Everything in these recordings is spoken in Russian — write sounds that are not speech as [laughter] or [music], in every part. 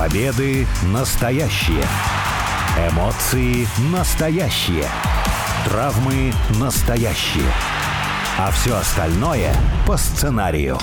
Победы настоящие. Эмоции настоящие. Травмы настоящие. А все остальное по сценарию.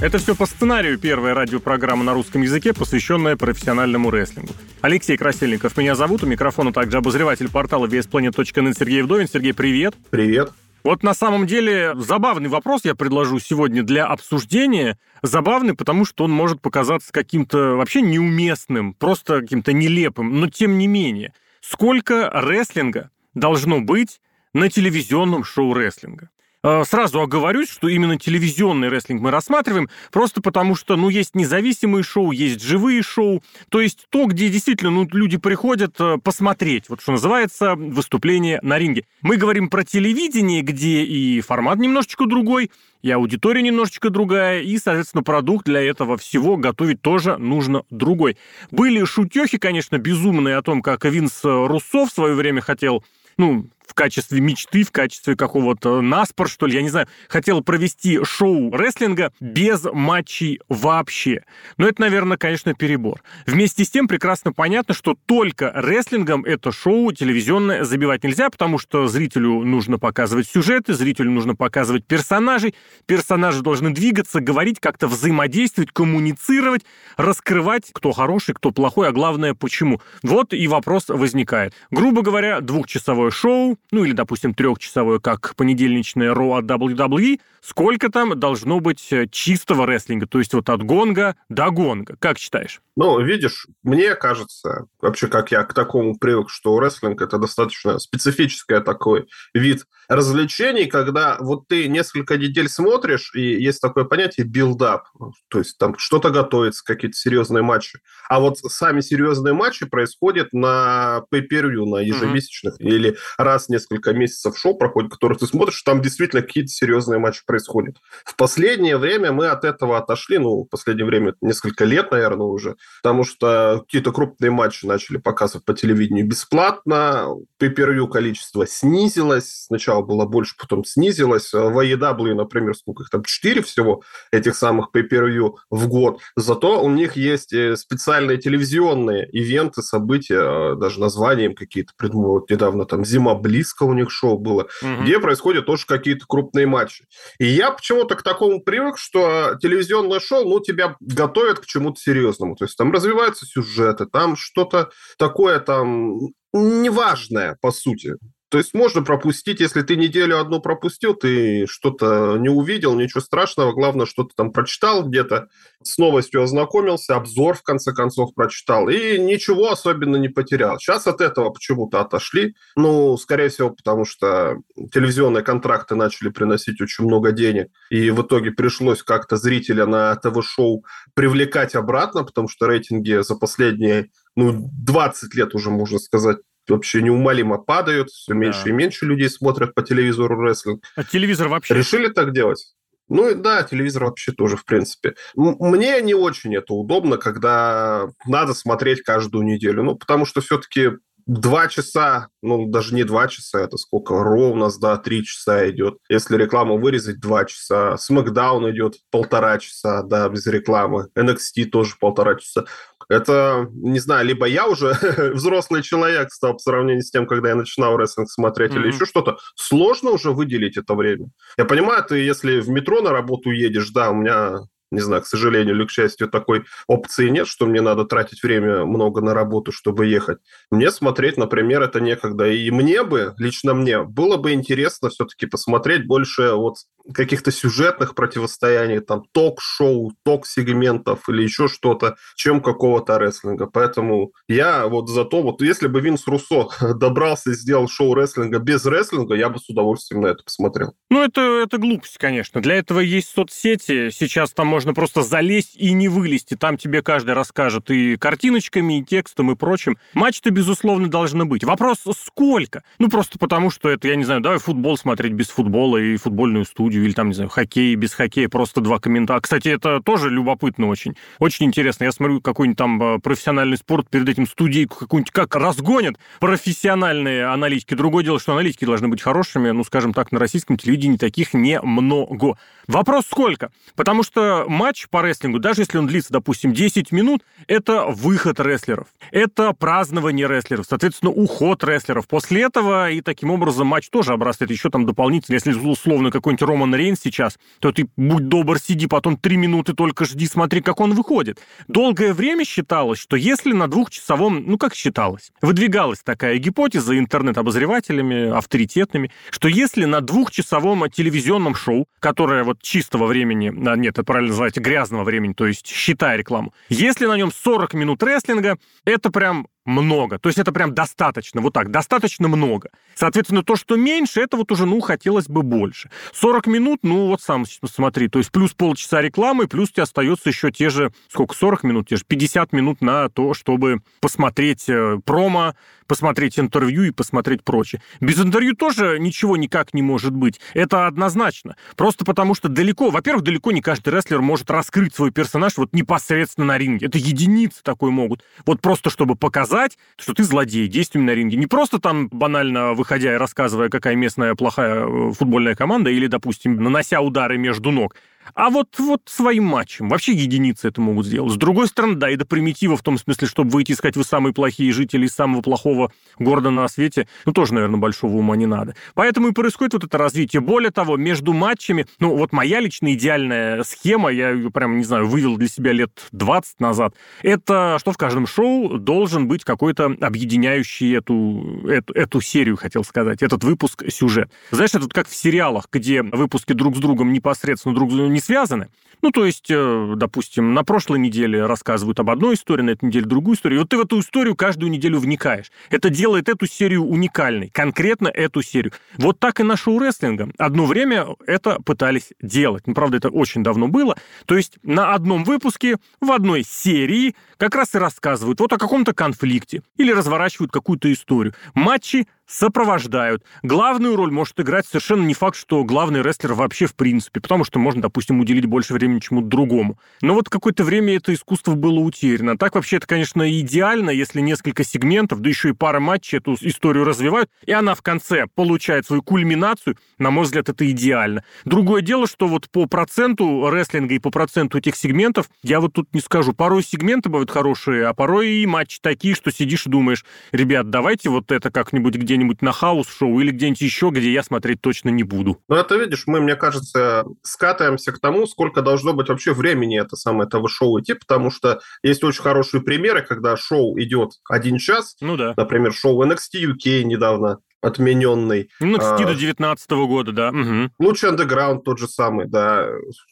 Это все по сценарию первая радиопрограмма на русском языке, посвященная профессиональному рестлингу. Алексей Красильников меня зовут, у микрофона также обозреватель портала VSPlanet.net Сергей Вдовин. Сергей, привет. Привет. Вот на самом деле забавный вопрос я предложу сегодня для обсуждения. Забавный, потому что он может показаться каким-то вообще неуместным, просто каким-то нелепым, но тем не менее. Сколько рестлинга должно быть на телевизионном шоу рестлинга? Э, сразу оговорюсь, что именно телевизионный рестлинг мы рассматриваем, просто потому что, ну, есть независимые шоу, есть живые шоу, то есть то, где действительно ну, люди приходят э, посмотреть, вот что называется, выступление на ринге. Мы говорим про телевидение, где и формат немножечко другой, и аудитория немножечко другая, и, соответственно, продукт для этого всего готовить тоже нужно другой. Были шутехи, конечно, безумные о том, как Винс Руссо в свое время хотел ну, в качестве мечты, в качестве какого-то наспор, что ли, я не знаю, хотел провести шоу рестлинга без матчей вообще. Но это, наверное, конечно, перебор. Вместе с тем прекрасно понятно, что только рестлингом это шоу телевизионное забивать нельзя, потому что зрителю нужно показывать сюжеты, зрителю нужно показывать персонажей, персонажи должны двигаться, говорить, как-то взаимодействовать, коммуницировать, раскрывать, кто хороший, кто плохой, а главное, почему. Вот и вопрос возникает. Грубо говоря, двухчасовое шоу, ну или, допустим, трехчасовое, как понедельничное Raw от WWE, сколько там должно быть э, чистого рестлинга, то есть вот от гонга до гонга. Как считаешь? Ну, видишь, мне кажется, вообще как я к такому привык, что рестлинг это достаточно специфический такой вид развлечений, когда вот ты несколько недель смотришь, и есть такое понятие build-up, то есть там что-то готовится, какие-то серьезные матчи. А вот сами серьезные матчи происходят на pay per на ежемесячных, mm-hmm. или раз в несколько месяцев шоу проходит, которые ты смотришь, там действительно какие-то серьезные матчи происходят. В последнее время мы от этого отошли, ну, в последнее время несколько лет, наверное, уже, потому что какие-то крупные матчи начали показывать по телевидению бесплатно, per количество снизилось, сначала было больше, потом снизилось. В AEW, например, сколько их там, 4 всего этих самых per в год. Зато у них есть э, специальные телевизионные ивенты, события, э, даже названия им какие-то придумывают. Недавно там «Зима близко» у них шоу было, угу. где происходят тоже какие-то крупные матчи. И я почему-то к такому привык, что телевизионное шоу, ну, тебя готовят к чему-то серьезному. То есть там развиваются сюжеты, там что-то такое там неважное, по сути. То есть можно пропустить, если ты неделю одну пропустил, ты что-то не увидел, ничего страшного, главное, что ты там прочитал где-то, с новостью ознакомился, обзор в конце концов прочитал, и ничего особенно не потерял. Сейчас от этого почему-то отошли, ну, скорее всего, потому что телевизионные контракты начали приносить очень много денег, и в итоге пришлось как-то зрителя на ТВ-шоу привлекать обратно, потому что рейтинги за последние ну, 20 лет уже, можно сказать, вообще неумолимо падают, все меньше да. и меньше людей смотрят по телевизору рестлинг. А телевизор вообще? Решили так делать? Ну и да, телевизор вообще тоже, в принципе. Мне не очень это удобно, когда надо смотреть каждую неделю. Ну, потому что все-таки два часа, ну, даже не два часа, это сколько? Ровно, да, три часа идет. Если рекламу вырезать, два часа. Смакдаун идет полтора часа, да, без рекламы. NXT тоже полтора часа. Это, не знаю, либо я уже [laughs] взрослый человек стал по сравнению с тем, когда я начинал рестлинг смотреть, mm-hmm. или еще что-то. Сложно уже выделить это время. Я понимаю, ты если в метро на работу едешь, да, у меня не знаю, к сожалению или к счастью, такой опции нет, что мне надо тратить время много на работу, чтобы ехать. Мне смотреть, например, это некогда. И мне бы, лично мне, было бы интересно все-таки посмотреть больше вот каких-то сюжетных противостояний, там, ток-шоу, ток-сегментов или еще что-то, чем какого-то рестлинга. Поэтому я вот за то, вот если бы Винс Руссо [laughs] добрался и сделал шоу рестлинга без рестлинга, я бы с удовольствием на это посмотрел. Ну, это, это глупость, конечно. Для этого есть соцсети. Сейчас там можно просто залезть и не вылезти. Там тебе каждый расскажет и картиночками, и текстом, и прочим. Матч-то, безусловно, должны быть. Вопрос, сколько? Ну, просто потому, что это, я не знаю, давай футбол смотреть без футбола и футбольную студию или там, не знаю, хоккей без хоккея, просто два комментатора. Кстати, это тоже любопытно очень. Очень интересно. Я смотрю какой-нибудь там э, профессиональный спорт, перед этим студийку какую-нибудь, как разгонят профессиональные аналитики. Другое дело, что аналитики должны быть хорошими, ну, скажем так, на российском телевидении таких немного. Вопрос сколько? Потому что матч по рестлингу, даже если он длится, допустим, 10 минут, это выход рестлеров, это празднование рестлеров, соответственно, уход рестлеров. После этого и таким образом матч тоже обрастает еще там дополнительно. Если условно какой-нибудь Роман Рейн сейчас, то ты будь добр, сиди, потом 3 минуты только жди, смотри, как он выходит. Долгое время считалось, что если на двухчасовом, ну как считалось, выдвигалась такая гипотеза интернет-обозревателями, авторитетными, что если на двухчасовом телевизионном шоу, которое вот чистого времени, а, нет, это правильно называть грязного времени, то есть считая рекламу, если на нем 40 минут рестлинга, это прям много. То есть это прям достаточно, вот так, достаточно много. Соответственно, то, что меньше, это вот уже, ну, хотелось бы больше. 40 минут, ну, вот сам смотри, то есть плюс полчаса рекламы, плюс тебе остается еще те же, сколько, 40 минут, те же 50 минут на то, чтобы посмотреть э, промо, посмотреть интервью и посмотреть прочее. Без интервью тоже ничего никак не может быть. Это однозначно. Просто потому что далеко, во-первых, далеко не каждый рестлер может раскрыть свой персонаж вот непосредственно на ринге. Это единицы такой могут. Вот просто чтобы показать, что ты злодей действиями на ринге. Не просто там банально выходя и рассказывая, какая местная плохая э, футбольная команда, или, допустим, нанося удары между ног, а вот, вот своим матчем. Вообще единицы это могут сделать. С другой стороны, да, и до примитива в том смысле, чтобы выйти и сказать, вы самые плохие жители из самого плохого города на свете, ну, тоже, наверное, большого ума не надо. Поэтому и происходит вот это развитие. Более того, между матчами, ну, вот моя личная идеальная схема, я ее прям, не знаю, вывел для себя лет 20 назад, это что в каждом шоу должен быть какой-то объединяющий эту, эту, эту серию, хотел сказать, этот выпуск сюжет. Знаешь, это вот как в сериалах, где выпуски друг с другом непосредственно друг не не связаны. Ну, то есть, э, допустим, на прошлой неделе рассказывают об одной истории, на этой неделе другую историю. И вот ты в эту историю каждую неделю вникаешь. Это делает эту серию уникальной, конкретно эту серию. Вот так и на шоу рестлинга. Одно время это пытались делать. Ну, правда, это очень давно было. То есть на одном выпуске, в одной серии как раз и рассказывают вот о каком-то конфликте или разворачивают какую-то историю. Матчи сопровождают. Главную роль может играть совершенно не факт, что главный рестлер вообще в принципе, потому что можно, допустим, уделить больше времени чему-то другому. Но вот какое-то время это искусство было утеряно. Так вообще это, конечно, идеально, если несколько сегментов, да еще и пара матчей эту историю развивают, и она в конце получает свою кульминацию. На мой взгляд, это идеально. Другое дело, что вот по проценту рестлинга и по проценту этих сегментов, я вот тут не скажу. Порой сегменты бывают хорошие, а порой и матчи такие, что сидишь и думаешь, ребят, давайте вот это как-нибудь где где-нибудь на house show или где-нибудь еще, где я смотреть точно не буду. Ну, это, видишь, мы, мне кажется, скатываемся к тому, сколько должно быть вообще времени это самое этого шоу идти, потому что есть очень хорошие примеры, когда шоу идет один час. Ну да. Например, шоу NXT UK недавно отмененный. Ну, NXT а, до 19 года, да. Угу. Лучший андеграунд тот же самый, да.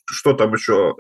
Что там еще?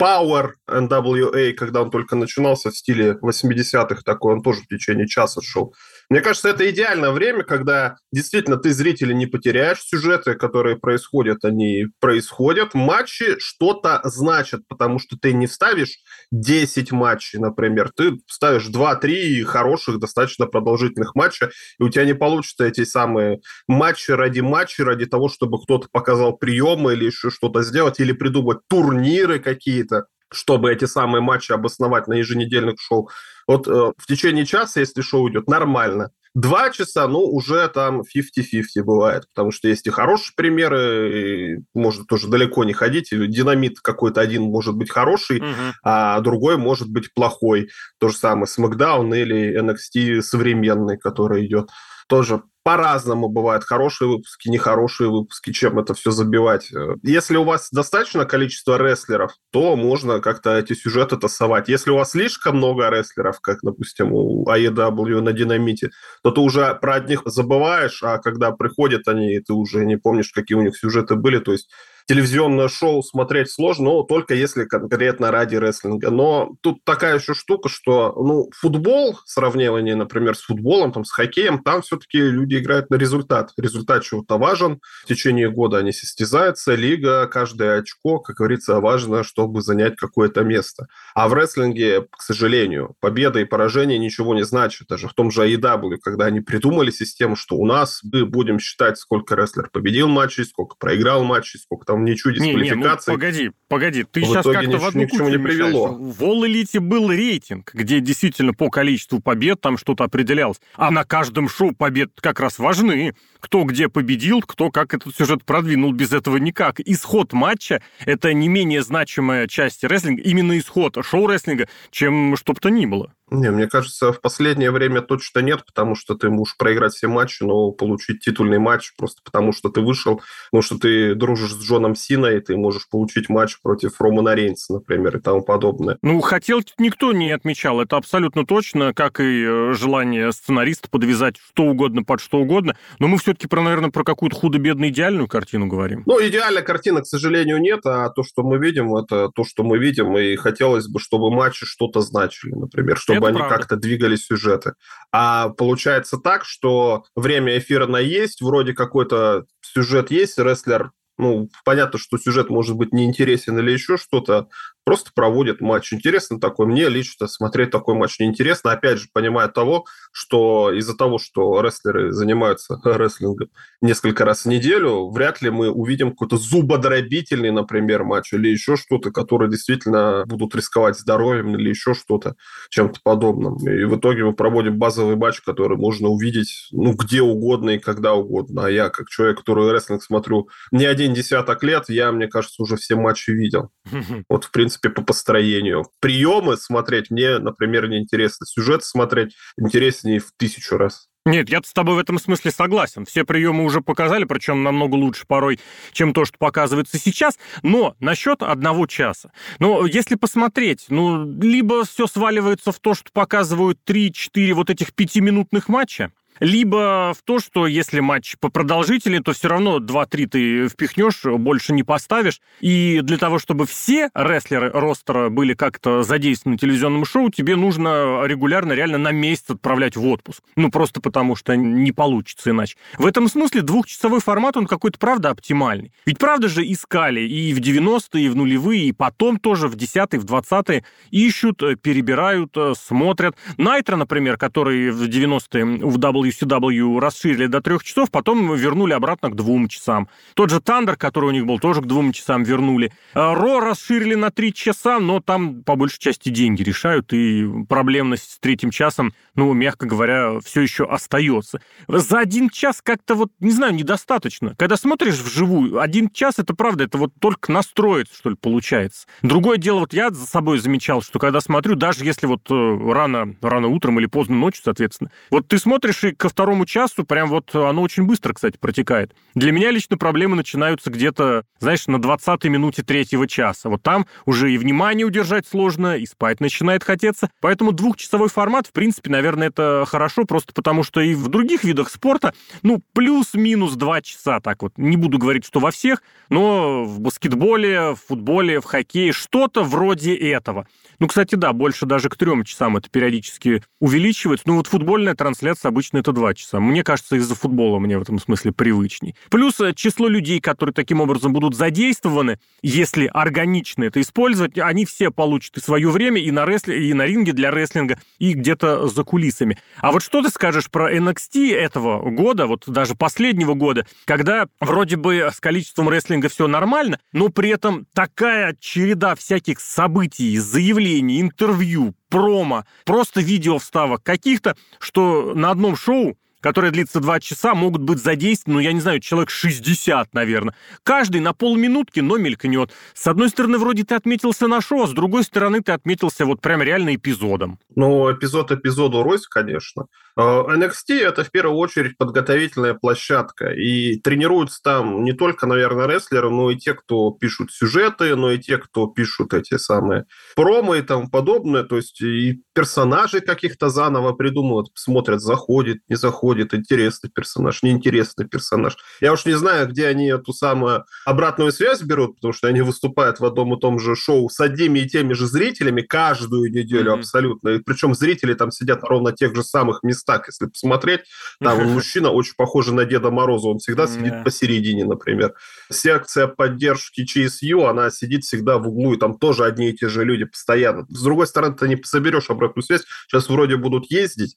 Power NWA, когда он только начинался в стиле 80-х, такой он тоже в течение часа шел. Мне кажется, это идеальное время, когда действительно ты зрителя не потеряешь, сюжеты, которые происходят, они происходят. Матчи что-то значат, потому что ты не ставишь 10 матчей, например, ты ставишь 2-3 хороших, достаточно продолжительных матча, и у тебя не получится эти самые матчи ради матчей, ради того, чтобы кто-то показал приемы или еще что-то сделать, или придумать турниры какие-то чтобы эти самые матчи обосновать на еженедельных шоу. Вот э, в течение часа, если шоу идет, нормально. Два часа, ну, уже там 50-50 бывает, потому что есть и хорошие примеры, и можно тоже далеко не ходить. Динамит какой-то один может быть хороший, угу. а другой может быть плохой. То же самое SmackDown или NXT современный, который идет. Тоже по-разному бывают хорошие выпуски, нехорошие выпуски, чем это все забивать. Если у вас достаточно количество рестлеров, то можно как-то эти сюжеты тасовать. Если у вас слишком много рестлеров, как, допустим, у AEW на Динамите, то ты уже про одних забываешь, а когда приходят они, ты уже не помнишь, какие у них сюжеты были. То есть телевизионное шоу смотреть сложно, но только если конкретно ради рестлинга. Но тут такая еще штука, что ну, футбол, сравнивание, например, с футболом, там, с хоккеем, там все-таки люди играют на результат. Результат чего-то важен. В течение года они состязаются, лига, каждое очко, как говорится, важно, чтобы занять какое-то место. А в рестлинге, к сожалению, победа и поражение ничего не значит. Даже в том же AEW, когда они придумали систему, что у нас мы будем считать, сколько рестлер победил матчей, сколько проиграл матчей, сколько там ничего дисквалификации. Не, не, ну, погоди, погоди, ты в сейчас как-то в одну ни к чему не привело. В All Elite был рейтинг, где действительно по количеству побед там что-то определялось. А на каждом шоу побед как раз важны. Кто где победил, кто как этот сюжет продвинул, без этого никак. Исход матча — это не менее значимая часть рестлинга, именно исход шоу-рестлинга, чем что бы то ни было. Не, мне кажется, в последнее время точно нет, потому что ты можешь проиграть все матчи, но получить титульный матч просто потому, что ты вышел, потому что ты дружишь с Джоном Сина, и ты можешь получить матч против Романа Рейнса, например, и тому подобное. Ну, хотел никто не отмечал, это абсолютно точно, как и э, желание сценариста подвязать что угодно под что угодно, но мы все-таки, про, наверное, про какую-то худо-бедно идеальную картину говорим. Ну, идеальной картины, к сожалению, нет, а то, что мы видим, это то, что мы видим, и хотелось бы, чтобы матчи что-то значили, например, чтобы чтобы они как-то двигали сюжеты. А получается так, что время эфира на есть, вроде какой-то сюжет есть, рестлер ну, понятно, что сюжет может быть неинтересен или еще что-то, просто проводит матч. Интересно такой. Мне лично смотреть такой матч неинтересно. Опять же, понимая того, что из-за того, что рестлеры занимаются [laughs] рестлингом несколько раз в неделю, вряд ли мы увидим какой-то зубодробительный, например, матч или еще что-то, которые действительно будут рисковать здоровьем или еще что-то, чем-то подобным. И в итоге мы проводим базовый матч, который можно увидеть ну, где угодно и когда угодно. А я, как человек, который рестлинг смотрю не один десяток лет, я, мне кажется, уже все матчи видел. [laughs] Вот, в принципе, принципе, по построению. Приемы смотреть мне, например, не интересно. Сюжет смотреть интереснее в тысячу раз. Нет, я с тобой в этом смысле согласен. Все приемы уже показали, причем намного лучше порой, чем то, что показывается сейчас. Но насчет одного часа. Ну, если посмотреть, ну, либо все сваливается в то, что показывают 3-4 вот этих пятиминутных матча, либо в то, что если матч по продолжительнее, то все равно 2-3 ты впихнешь, больше не поставишь. И для того, чтобы все рестлеры ростера были как-то задействованы в телевизионном шоу, тебе нужно регулярно, реально на месяц отправлять в отпуск. Ну, просто потому что не получится иначе. В этом смысле двухчасовой формат, он какой-то, правда, оптимальный. Ведь правда же искали и в 90-е, и в нулевые, и потом тоже в 10-е, в 20-е ищут, перебирают, смотрят. Найтро, например, который в 90-е в Double WCW расширили до трех часов, потом вернули обратно к двум часам. Тот же Тандер, который у них был, тоже к двум часам вернули. А, Ро расширили на три часа, но там по большей части деньги решают, и проблемность с третьим часом, ну, мягко говоря, все еще остается. За один час как-то вот, не знаю, недостаточно. Когда смотришь вживую, один час, это правда, это вот только настроиться, что ли, получается. Другое дело, вот я за собой замечал, что когда смотрю, даже если вот э, рано, рано утром или поздно ночью, соответственно, вот ты смотришь и ко второму часу прям вот оно очень быстро, кстати, протекает. Для меня лично проблемы начинаются где-то, знаешь, на 20-й минуте третьего часа. Вот там уже и внимание удержать сложно, и спать начинает хотеться. Поэтому двухчасовой формат, в принципе, наверное, это хорошо, просто потому что и в других видах спорта, ну, плюс-минус два часа, так вот. Не буду говорить, что во всех, но в баскетболе, в футболе, в хоккее, что-то вроде этого. Ну, кстати, да, больше даже к трем часам это периодически увеличивается. Ну, вот футбольная трансляция обычно это два часа. Мне кажется, из-за футбола мне в этом смысле привычней. Плюс э, число людей, которые таким образом будут задействованы, если органично это использовать, они все получат и свое время и на, рестле, и на ринге для рестлинга, и где-то за кулисами. А вот что ты скажешь про NXT этого года, вот даже последнего года, когда вроде бы с количеством рестлинга все нормально, но при этом такая череда всяких событий, заявлений, интервью, промо, просто видео вставок каких-то, что на одном шоу которое длится два часа, могут быть задействованы, ну, я не знаю, человек 60, наверное. Каждый на полминутки, но мелькнет. С одной стороны, вроде ты отметился на шоу, а с другой стороны, ты отметился вот прям реально эпизодом. Ну, эпизод эпизоду Рось, конечно. Э, NXT – это в первую очередь подготовительная площадка, и тренируются там не только, наверное, рестлеры, но и те, кто пишут сюжеты, но и те, кто пишут эти самые промо и тому подобное, то есть и персонажей каких-то заново придумывают, смотрят, заходит, не заходит, интересный персонаж, неинтересный персонаж. Я уж не знаю, где они эту самую обратную связь берут, потому что они выступают в одном и том же шоу с одними и теми же зрителями каждую неделю mm-hmm. абсолютно, и причем зрители там сидят ровно тех же самых местах, если посмотреть. Там [laughs] мужчина очень похожий на Деда Мороза, он всегда сидит посередине, например. Секция поддержки ЧСЮ, она сидит всегда в углу, и там тоже одни и те же люди постоянно. С другой стороны, ты не соберешь обратную связь. Сейчас вроде будут ездить,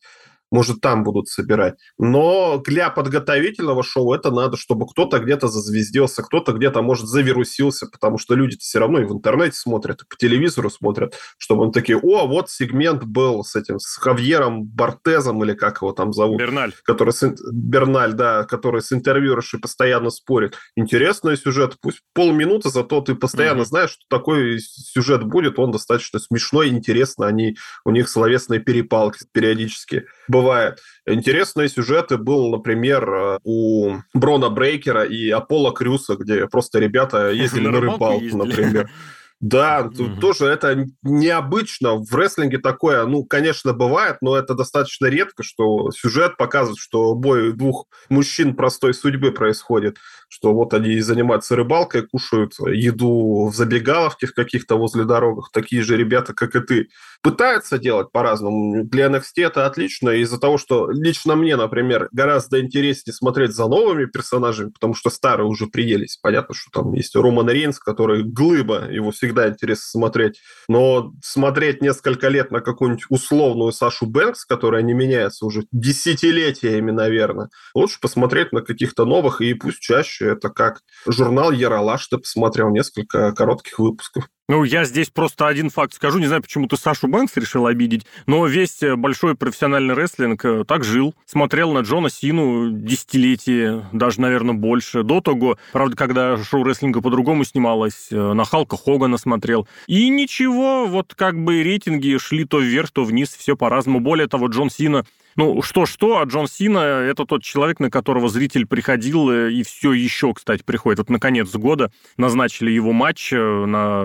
может, там будут собирать. Но для подготовительного шоу это надо, чтобы кто-то где-то зазвездился, кто-то где-то, может, завирусился, потому что люди все равно и в интернете смотрят, и по телевизору смотрят, чтобы они такие, о, вот сегмент был с этим, с Хавьером Бортезом, или как его там зовут. Берналь. Который с, Берналь, да, который с интервьюершей постоянно спорит. Интересный сюжет, пусть полминуты, зато ты постоянно mm-hmm. знаешь, что такой сюжет будет, он достаточно смешной, интересно, они, у них словесные перепалки периодически бывает. Интересные сюжеты был, например, э, у Брона Брейкера и Аполло Крюса, где просто ребята ездили на рыбалку, например. [laughs] Да, тут тоже это необычно. В рестлинге такое, ну, конечно, бывает, но это достаточно редко, что сюжет показывает, что бой двух мужчин простой судьбы происходит, что вот они занимаются рыбалкой, кушают еду в забегаловке в каких-то возле дорогах, такие же ребята, как и ты. Пытаются делать по-разному. Для NXT это отлично из-за того, что лично мне, например, гораздо интереснее смотреть за новыми персонажами, потому что старые уже приелись. Понятно, что там есть Роман Рейнс, который глыба, его всегда всегда интересно смотреть. Но смотреть несколько лет на какую-нибудь условную Сашу Бэнкс, которая не меняется уже десятилетиями, наверное, лучше посмотреть на каких-то новых, и пусть чаще это как журнал Яралаш, ты посмотрел несколько коротких выпусков. Ну, я здесь просто один факт скажу. Не знаю, почему ты Сашу Бэнкс решил обидеть, но весь э, большой профессиональный рестлинг э, так жил. Смотрел на Джона Сину десятилетия, даже, наверное, больше. До того, правда, когда шоу рестлинга по-другому снималось, э, на Халка Хогана смотрел. И ничего, вот как бы рейтинги шли то вверх, то вниз, все по-разному. Более того, Джон Сина ну, что-что, а Джон Сина – это тот человек, на которого зритель приходил, э, и все еще, кстати, приходит. Вот, наконец, года назначили его матч э, на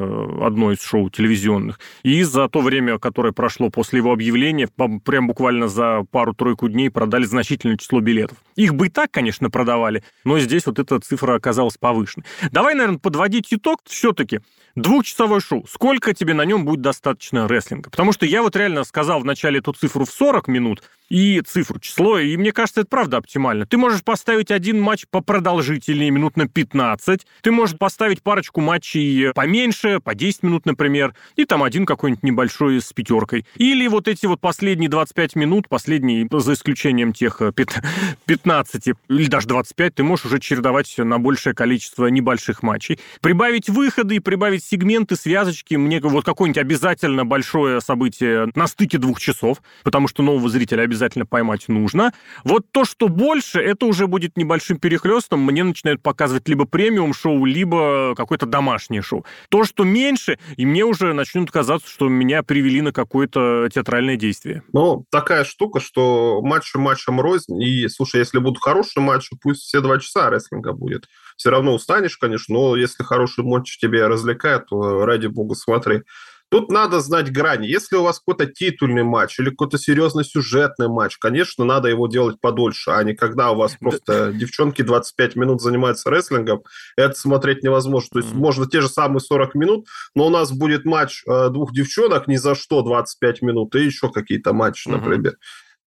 одно из шоу телевизионных. И за то время, которое прошло после его объявления, прям буквально за пару-тройку дней продали значительное число билетов. Их бы и так, конечно, продавали, но здесь вот эта цифра оказалась повышенной. Давай, наверное, подводить итог все-таки. Двухчасовой шоу. Сколько тебе на нем будет достаточно рестлинга? Потому что я вот реально сказал вначале эту цифру в 40 минут и цифру, число, и мне кажется, это правда оптимально. Ты можешь поставить один матч по продолжительнее, минут на 15. Ты можешь поставить парочку матчей поменьше, по 10 минут, например, и там один какой-нибудь небольшой с пятеркой. Или вот эти вот последние 25 минут, последние, за исключением тех 15 э, [laughs] или даже 25, ты можешь уже чередовать на большее количество небольших матчей. Прибавить выходы и прибавить сегменты, связочки. Мне вот какое-нибудь обязательно большое событие на стыке двух часов, потому что нового зрителя обязательно поймать нужно. Вот то, что больше, это уже будет небольшим перехлестом. Мне начинают показывать либо премиум-шоу, либо какое-то домашнее шоу. То, что меньше, и мне уже начнут казаться, что меня привели на какое-то театральное действие. Ну, такая штука, что матч матчем рознь. И, слушай, если будут хорошие матчи, пусть все два часа рестлинга будет все равно устанешь, конечно, но если хороший матч тебя развлекает, то ради бога смотри. Тут надо знать грани. Если у вас какой-то титульный матч или какой-то серьезный сюжетный матч, конечно, надо его делать подольше, а не когда у вас просто девчонки 25 минут занимаются рестлингом, это смотреть невозможно. То есть можно те же самые 40 минут, но у нас будет матч э, двух девчонок ни за что 25 минут и еще какие-то матчи, например.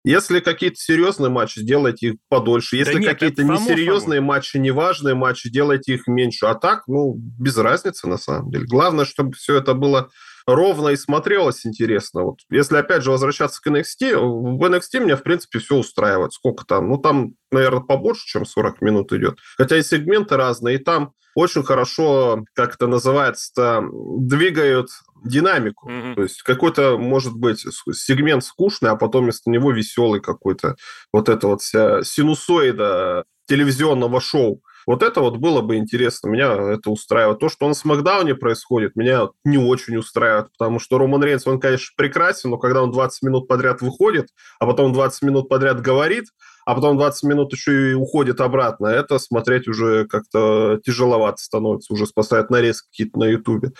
Если какие-то серьезные матчи, сделайте их подольше. Если да какие-то несерьезные само. матчи, неважные матчи, делайте их меньше. А так, ну, без разницы на самом деле. Главное, чтобы все это было ровно и смотрелось интересно. Вот если, опять же, возвращаться к NXT, в NXT меня, в принципе, все устраивает. Сколько там? Ну, там, наверное, побольше, чем 40 минут идет. Хотя и сегменты разные, и там очень хорошо, как это называется, двигают динамику. Mm-hmm. То есть какой-то, может быть, сегмент скучный, а потом вместо него веселый какой-то. Вот это вот вся синусоида телевизионного шоу. Вот это вот было бы интересно. Меня это устраивает. То, что на Смакдауне происходит, меня не очень устраивает, потому что Роман Рейнс, он, конечно, прекрасен, но когда он 20 минут подряд выходит, а потом 20 минут подряд говорит, а потом 20 минут еще и уходит обратно, это смотреть уже как-то тяжеловато становится, уже спасает нарезки какие-то на Ютубе.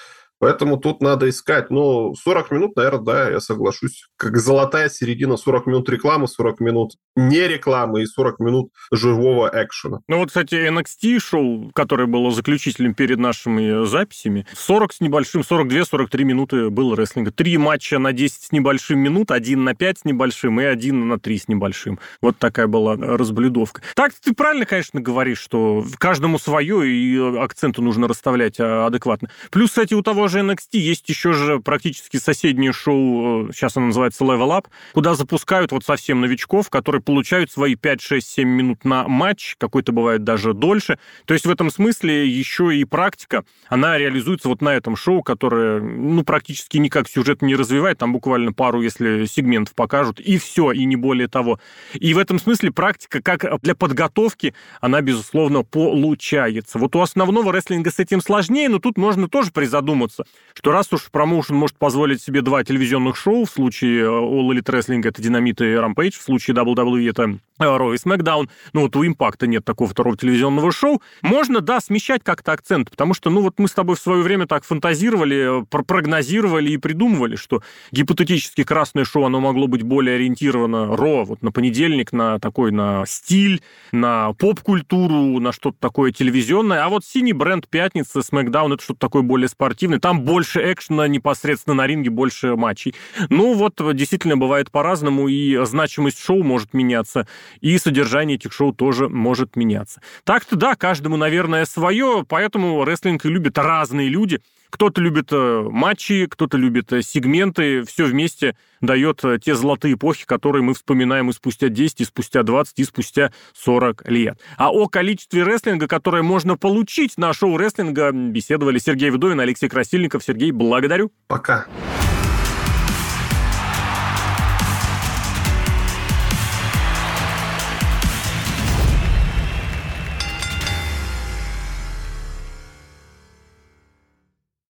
Поэтому тут надо искать. Ну, 40 минут, наверное, да, я соглашусь. Как золотая середина, 40 минут рекламы, 40 минут не рекламы и 40 минут живого экшена. Ну вот, кстати, NXT-шоу, которое было заключительным перед нашими записями, 40 с небольшим, 42-43 минуты было рестлинга. Три матча на 10 с небольшим минут, один на 5 с небольшим и один на 3 с небольшим. Вот такая была разблюдовка. Так ты правильно, конечно, говоришь, что каждому свое, и акценты нужно расставлять а, адекватно. Плюс, кстати, у того же NXT есть еще же практически соседнее шоу, э, сейчас оно называется Level Up, куда запускают вот совсем новичков, которые получают свои 5, 6, 7 минут на матч, какой-то бывает даже дольше. То есть в этом смысле еще и практика, она реализуется вот на этом шоу, которое, ну, практически никак сюжет не развивает, там буквально пару, если сегментов покажут, и все, и не более того. И в этом смысле практика, как для подготовки, она, безусловно, получается. Вот у основного рестлинга с этим сложнее, но тут можно тоже призадуматься, что раз уж промоушен может позволить себе два телевизионных шоу, в случае All Elite Wrestling это Динамит и Rampage, в случае WWE это Raw и SmackDown, ну вот у Импакта нет такого второго телевизионного шоу, можно, да, смещать как-то акцент, потому что, ну вот мы с тобой в свое время так фантазировали, прогнозировали и придумывали, что гипотетически красное шоу, оно могло быть более ориентировано Ро, вот на понедельник, на такой, на стиль, на поп-культуру, на что-то такое телевизионное, а вот синий бренд пятницы, SmackDown, это что-то такое более спортивное, там больше экшена непосредственно на ринге, больше матчей. Ну вот, действительно, бывает по-разному, и значимость шоу может меняться, и содержание этих шоу тоже может меняться. Так-то да, каждому, наверное, свое, поэтому рестлинг любят разные люди. Кто-то любит э, матчи, кто-то любит э, сегменты, все вместе дает э, те золотые эпохи, которые мы вспоминаем и спустя 10, и спустя 20, и спустя 40 лет. А о количестве рестлинга, которое можно получить на шоу рестлинга, беседовали Сергей Вдовин, Алексей Красильников. Сергей, благодарю. Пока.